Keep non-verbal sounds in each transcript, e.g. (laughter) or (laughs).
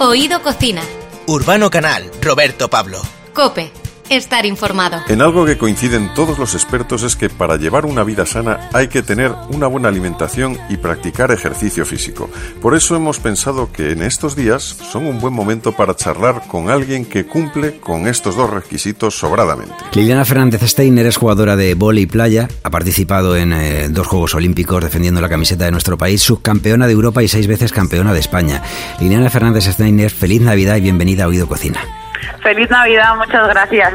Oído Cocina. Urbano Canal, Roberto Pablo. Cope, estar informado. En algo que coinciden todos los expertos es que para llevar una vida sana hay que tener una buena alimentación y practicar ejercicio físico. Por eso hemos pensado que en estos días son un buen momento para charlar con alguien que cumple con estos dos requisitos sobradamente. Liliana Fernández Steiner es jugadora de vóley playa, ha participado en eh, dos Juegos Olímpicos defendiendo la camiseta de nuestro país, subcampeona de Europa y seis veces campeona de España. Liliana Fernández Steiner, feliz Navidad y bienvenida a Oído Cocina. Feliz Navidad, muchas gracias.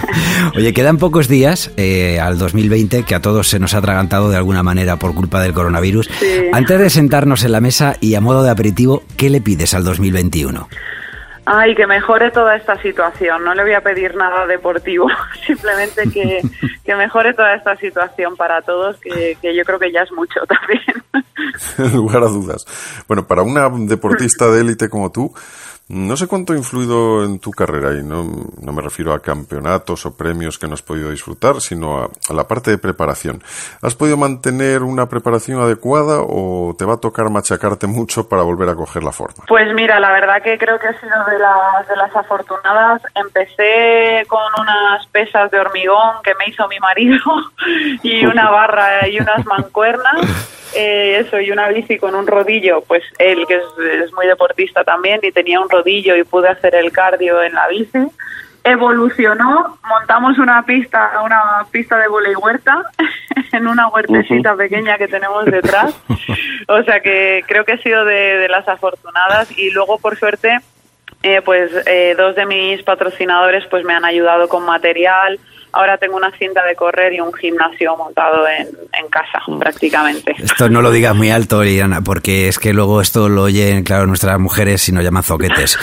(laughs) Oye, quedan pocos días eh, al 2020 que a todos se nos ha atragantado de alguna manera por culpa del coronavirus. Sí. Antes de sentarnos en la mesa y a modo de aperitivo, ¿qué le pides al 2021? Ay, que mejore toda esta situación. No le voy a pedir nada deportivo, (laughs) simplemente que, (laughs) que mejore toda esta situación para todos, que, que yo creo que ya es mucho también. Sin lugar a dudas. Bueno, para una deportista de élite como tú, no sé cuánto ha influido en tu carrera y no, no me refiero a campeonatos o premios que no has podido disfrutar, sino a, a, la parte de preparación. ¿Has podido mantener una preparación adecuada o te va a tocar machacarte mucho para volver a coger la forma? Pues mira, la verdad que creo que he sido de las, de las afortunadas. Empecé con unas pesas de hormigón que me hizo mi marido (laughs) y una barra y unas mancuernas. (laughs) Eh, eso y una bici con un rodillo, pues él que es, es, muy deportista también y tenía un rodillo y pude hacer el cardio en la bici. Evolucionó, montamos una pista, una pista de volei huerta (laughs) en una huertecita uh -huh. pequeña que tenemos detrás. O sea que creo que he sido de, de las afortunadas y luego por suerte eh, pues eh, dos de mis patrocinadores pues me han ayudado con material, ahora tengo una cinta de correr y un gimnasio montado en, en casa, prácticamente. Esto no lo digas muy alto, Liliana, porque es que luego esto lo oyen, claro, nuestras mujeres y nos llaman zoquetes.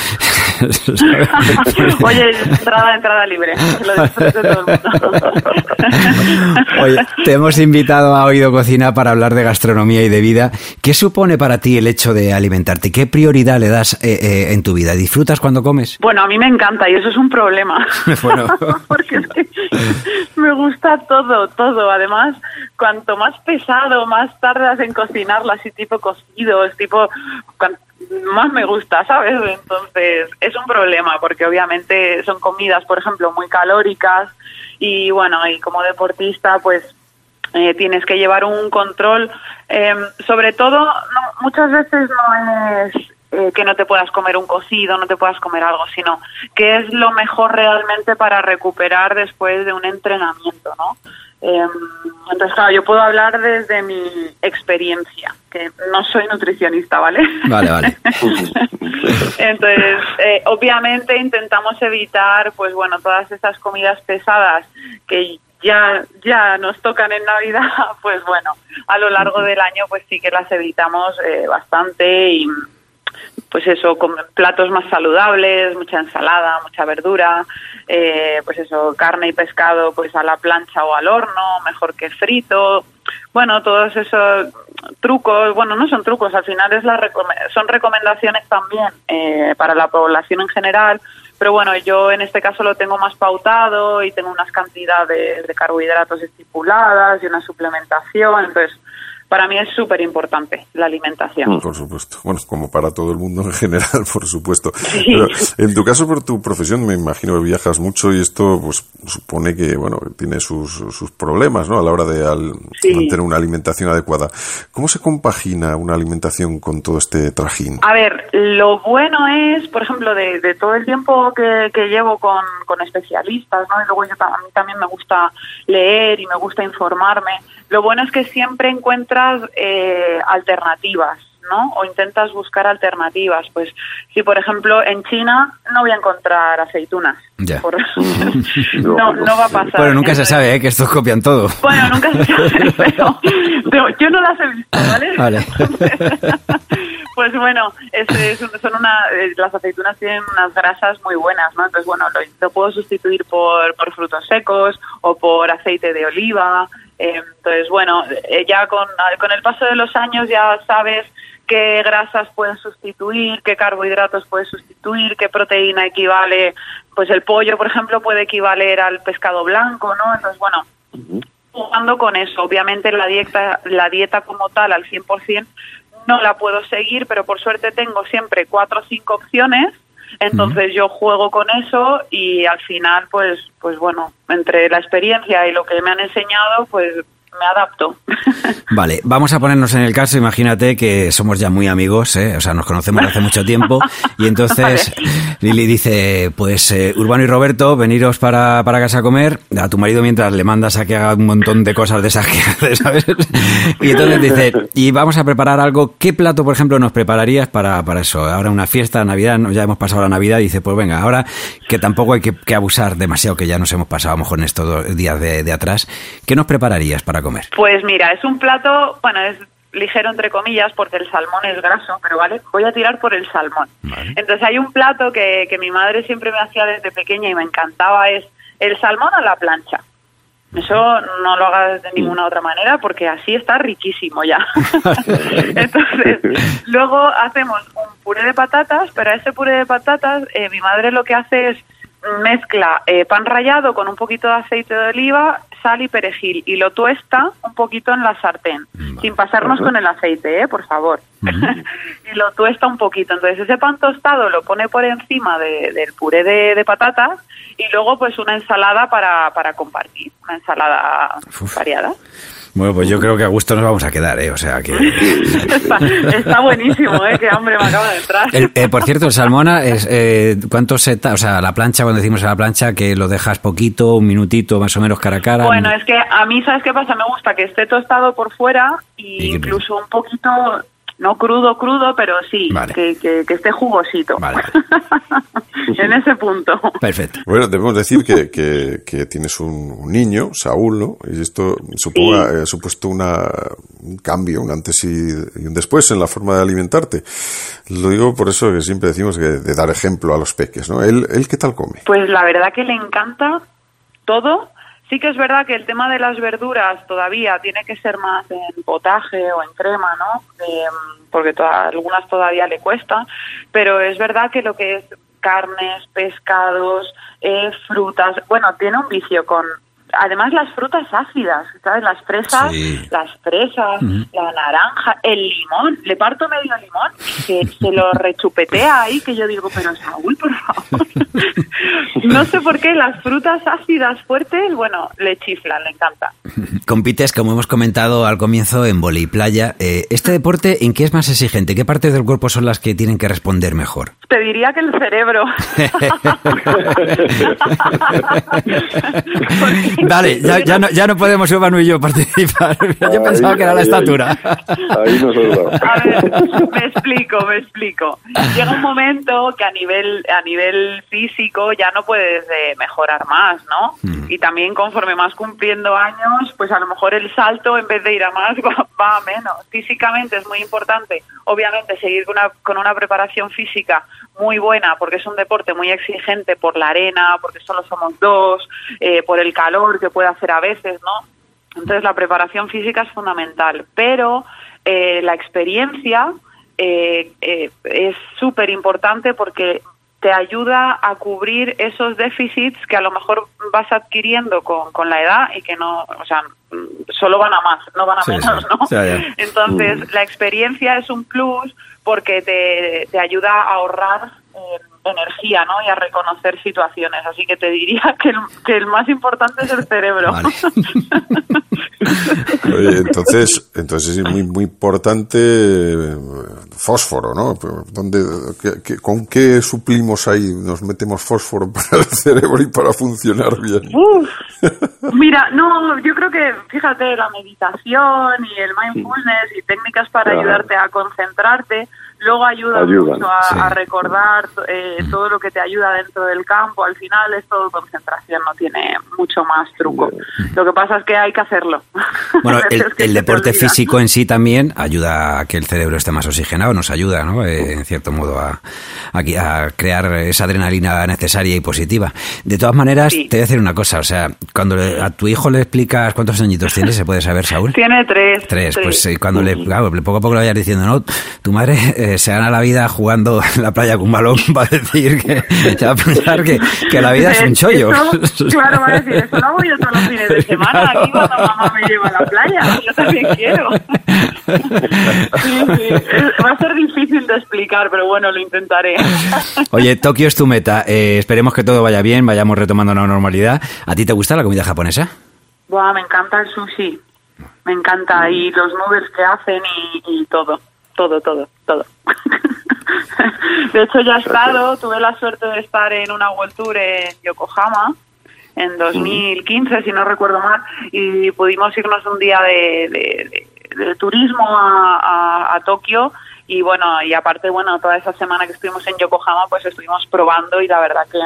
(laughs) Oye, entrada, entrada libre. Lo todo el mundo. (laughs) Oye, te hemos invitado a Oído Cocina para hablar de gastronomía y de vida. ¿Qué supone para ti el hecho de alimentarte? ¿Qué prioridad le das eh, eh, en tu vida? ¿Disfrutas cuando comes? Bueno, a mí me encanta y eso es un problema. (laughs) bueno. porque (laughs) me gusta todo, todo. Además, cuanto más pesado, más tardas en cocinarlo, así tipo cocidos, tipo más me gusta, ¿sabes? Entonces es un problema porque obviamente son comidas, por ejemplo, muy calóricas y bueno, y como deportista, pues eh, tienes que llevar un control. Eh, sobre todo, no, muchas veces no es eh, que no te puedas comer un cocido, no te puedas comer algo, sino que es lo mejor realmente para recuperar después de un entrenamiento, ¿no? Eh, entonces, claro, yo puedo hablar desde mi experiencia, que no soy nutricionista, ¿vale? Vale, vale. (laughs) entonces, eh, obviamente intentamos evitar, pues bueno, todas estas comidas pesadas que ya ya nos tocan en Navidad, (laughs) pues bueno, a lo largo del año pues sí que las evitamos eh, bastante y pues eso, con platos más saludables, mucha ensalada, mucha verdura, eh, pues eso, carne y pescado pues a la plancha o al horno, mejor que frito. Bueno, todos esos trucos, bueno, no son trucos, al final es la son recomendaciones también eh, para la población en general, pero bueno, yo en este caso lo tengo más pautado y tengo unas cantidades de carbohidratos estipuladas y una suplementación, entonces para mí es súper importante la alimentación. Por supuesto. Bueno, como para todo el mundo en general, (laughs) por supuesto. Sí. Pero en tu caso, por tu profesión, me imagino que viajas mucho y esto pues supone que, bueno, tiene sus, sus problemas, ¿no? A la hora de al, sí. mantener una alimentación adecuada. ¿Cómo se compagina una alimentación con todo este trajín? A ver, lo bueno es, por ejemplo, de, de todo el tiempo que, que llevo con, con, especialistas, ¿no? Y luego yo, a mí también me gusta leer y me gusta informarme. Lo bueno es que siempre encuentras eh, alternativas, ¿no? O intentas buscar alternativas. Pues si, por ejemplo, en China no voy a encontrar aceitunas. Ya. Por... (laughs) no, no va a pasar. Bueno, nunca se sabe, ¿eh? Que estos copian todo. Bueno, nunca se sabe, (laughs) pero, pero yo no las he visto, ¿vale? Vale. (laughs) pues bueno, es, es, son una, las aceitunas tienen unas grasas muy buenas, ¿no? Entonces, bueno, lo, lo puedo sustituir por, por frutos secos o por aceite de oliva. Eh, entonces, bueno, eh, ya con, con el paso de los años ya sabes qué grasas pueden sustituir, qué carbohidratos puedes sustituir, qué proteína equivale, pues el pollo, por ejemplo, puede equivaler al pescado blanco, ¿no? Entonces, bueno, jugando con eso. Obviamente la dieta, la dieta como tal al 100% no la puedo seguir, pero por suerte tengo siempre cuatro o cinco opciones. Entonces yo juego con eso y al final, pues, pues bueno, entre la experiencia y lo que me han enseñado, pues me adapto. Vale, vamos a ponernos en el caso, imagínate que somos ya muy amigos, ¿eh? o sea, nos conocemos hace mucho tiempo, y entonces (laughs) Lili dice, pues eh, Urbano y Roberto, veniros para, para casa a comer, a tu marido mientras le mandas a que haga un montón de cosas de esas que hace, (laughs) ¿sabes? Y entonces dice, y vamos a preparar algo, ¿qué plato, por ejemplo, nos prepararías para, para eso? Ahora una fiesta, Navidad, ya hemos pasado la Navidad, y dice, pues venga, ahora que tampoco hay que, que abusar demasiado, que ya nos hemos pasado a lo mejor en estos días de, de atrás, ¿qué nos prepararías para comer? Pues mira, es un plato, bueno, es ligero entre comillas porque el salmón es graso, pero vale, voy a tirar por el salmón. Entonces hay un plato que, que mi madre siempre me hacía desde pequeña y me encantaba, es el salmón a la plancha. Eso no lo hagas de ninguna otra manera porque así está riquísimo ya. (laughs) Entonces, luego hacemos un puré de patatas, pero a ese puré de patatas eh, mi madre lo que hace es mezcla eh, pan rallado con un poquito de aceite de oliva, sal y perejil y lo tuesta un poquito en la sartén, sin pasarnos con el aceite, ¿eh? por favor. (laughs) y lo tuesta un poquito. Entonces ese pan tostado lo pone por encima de, del puré de, de, patatas y luego pues una ensalada para, para compartir, una ensalada variada. Bueno, pues yo creo que a gusto nos vamos a quedar, ¿eh? O sea que... está, está, buenísimo, ¿eh? Qué hambre me acaba de entrar. El, eh, por cierto, el salmona, es, eh, ¿cuánto se... O sea, la plancha, cuando decimos a la plancha, que lo dejas poquito, un minutito más o menos cara a cara. Bueno, es que a mí, ¿sabes qué pasa? Me gusta que esté tostado por fuera y incluso un poquito no crudo, crudo, pero sí, vale. que, que, que, esté jugosito. Vale. (laughs) (laughs) en ese punto. Perfecto. Bueno, debemos decir que, que, que tienes un, un, niño, Saúl, ¿no? Y esto suponga, sí. eh, ha supuesto una, un cambio, un antes y, y, un después en la forma de alimentarte. Lo digo por eso que siempre decimos que de dar ejemplo a los peques, ¿no? ¿Él, él qué tal come? Pues la verdad que le encanta todo Sí que es verdad que el tema de las verduras todavía tiene que ser más en potaje o en crema, ¿no? Eh, porque algunas todavía le cuesta, pero es verdad que lo que es carnes, pescados, eh, frutas, bueno, tiene un vicio con además las frutas ácidas, ¿sabes? Las fresas, sí. las fresas, uh -huh. la naranja, el limón, le parto medio limón y se, se, lo rechupetea ahí que yo digo, pero Saúl, por favor. (laughs) no sé por qué las frutas ácidas fuertes, bueno, le chiflan, le encanta. Compites, como hemos comentado al comienzo, en vole playa. Eh, ¿Este deporte en qué es más exigente? ¿Qué partes del cuerpo son las que tienen que responder mejor? Te diría que el cerebro. (laughs) Dale, ya, ya, no, ya no podemos Iván y yo participar. (laughs) Yo ahí, pensaba que era la estatura. Ahí nosotros. A ver, me explico, me explico. Llega un momento que a nivel a nivel físico ya no puedes eh, mejorar más, ¿no? Mm. Y también conforme más cumpliendo años, pues a lo mejor el salto en vez de ir a más (laughs) va, va a menos. Físicamente es muy importante, obviamente, seguir con una, con una preparación física muy buena porque es un deporte muy exigente por la arena, porque solo somos dos, eh, por el calor que puede hacer a veces, ¿no? Entonces la preparación física es fundamental, pero eh, la experiencia eh, eh, es súper importante porque te ayuda a cubrir esos déficits que a lo mejor vas adquiriendo con, con la edad y que no, o sea, solo van a más, no van a sí, menos, sí. ¿no? Entonces, uh. la experiencia es un plus porque te, te ayuda a ahorrar eh, energía, ¿no? Y a reconocer situaciones. Así que te diría (laughs) que el, que el más importante es el cerebro. Vale. (laughs) Oye, entonces, entonces es muy, muy importante eh, fósforo, ¿no? ¿Dónde, qué, qué, ¿Con qué suplimos ahí? Nos metemos fósforo (laughs) para el cerebro y para funcionar bien. Uf, mira, no, yo creo que, fíjate, la meditación y el mindfulness y técnicas para claro. ayudarte a concentrarte luego ayuda Ayudan, mucho a, sí. a recordar eh, todo lo que te ayuda dentro del campo. Al final es todo concentración, no tiene mucho más truco. Lo que pasa es que hay que hacerlo. (laughs) Bueno, el, el deporte físico en sí también ayuda a que el cerebro esté más oxigenado, nos ayuda, ¿no? Eh, en cierto modo, a, a, a, crear esa adrenalina necesaria y positiva. De todas maneras, sí. te voy a decir una cosa, o sea, cuando le, a tu hijo le explicas cuántos añitos tiene, ¿se puede saber, Saúl? Tiene tres. Tres, tres. pues eh, cuando le, claro, poco a poco le vayas diciendo, no, tu madre eh, se gana la vida jugando (laughs) en la playa con un balón, (laughs) va a decir que, a pensar que, que, la vida es un chollo. (laughs) claro, va a decir, eso no voy yo todos los fines de semana, aquí cuando mamá me lleva a la playa, yo también quiero. Va a ser difícil de explicar, pero bueno, lo intentaré. Oye, Tokio es tu meta. Eh, esperemos que todo vaya bien, vayamos retomando la normalidad. ¿A ti te gusta la comida japonesa? Buah, me encanta el sushi. Me encanta. Y los noodles que hacen y, todo. Todo, todo, todo. (laughs) de hecho, ya he estado, tuve la suerte de estar en una World Tour en Yokohama en 2015, si no recuerdo mal, y pudimos irnos un día de, de, turismo a, a Tokio. Y bueno, y aparte, bueno, toda esa semana que estuvimos en Yokohama, pues estuvimos probando y la verdad que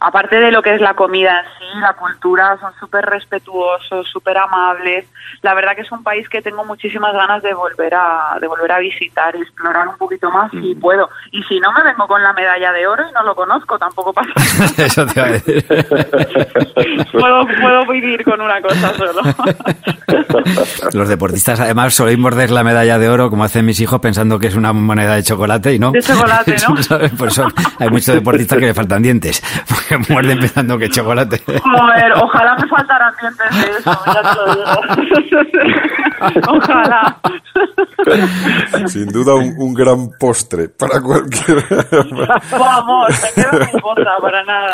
aparte de lo que es la comida en sí, la cultura, son súper respetuosos, súper amables. La verdad que es un país que tengo muchísimas ganas de volver a, de volver a visitar y explorar un poquito más si puedo. Y si no, me vengo con la medalla de oro y no lo conozco, tampoco pasa nada. (laughs) Eso te va a decir. (laughs) puedo, puedo vivir con una cosa solo. (laughs) Los deportistas además soléis morder la medalla de oro como hacen mis hijos pensando que es una moneda de chocolate y no. De chocolate, ¿no? Por eso hay muchos deportistas que le faltan dientes. Porque muerden pensando que chocolate. Joder, ojalá me faltaran dientes de eso, ya te lo digo. ojalá. Sin duda un, gran postre para cualquier... Vamos, me quedo sin cosa, para nada.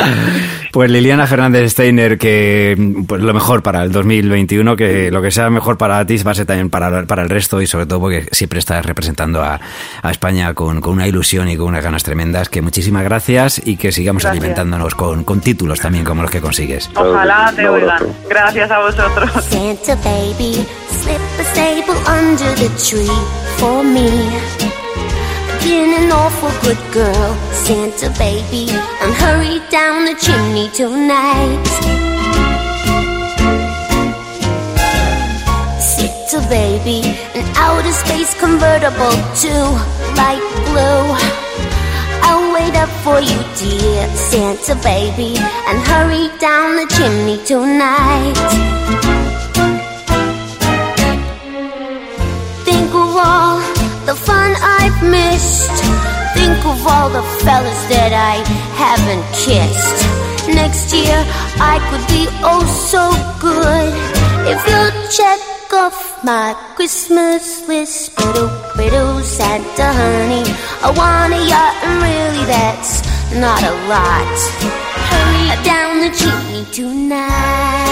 Pues Liliana Fernández Steiner, que pues lo mejor para el 2021, que lo que sea mejor para ti va a ser también para, para el resto y sobre todo porque siempre estás representando a, a España con, con, una ilusión y con unas ganas tremendas. Que muchísimas gracias y que sigamos alimentándonos con, con, títulos también como los que consigues. Ojalá te oigan. Gracias a vosotros. Santa baby, slip a stable under the tree for me. Been an awful good girl, Santa baby, and hurry down the chimney tonight. Santa baby, an outer space convertible to light blue. I'll up for you, dear Santa baby, and hurry down the chimney tonight. Think of all the fun I've missed. Think of all the fellas that I haven't kissed. Next year I could be oh so good if you'll check off my Christmas list. Biddle, biddle, Santa honey. I want a yacht, and really that's not a lot. Hurry down the chimney tonight.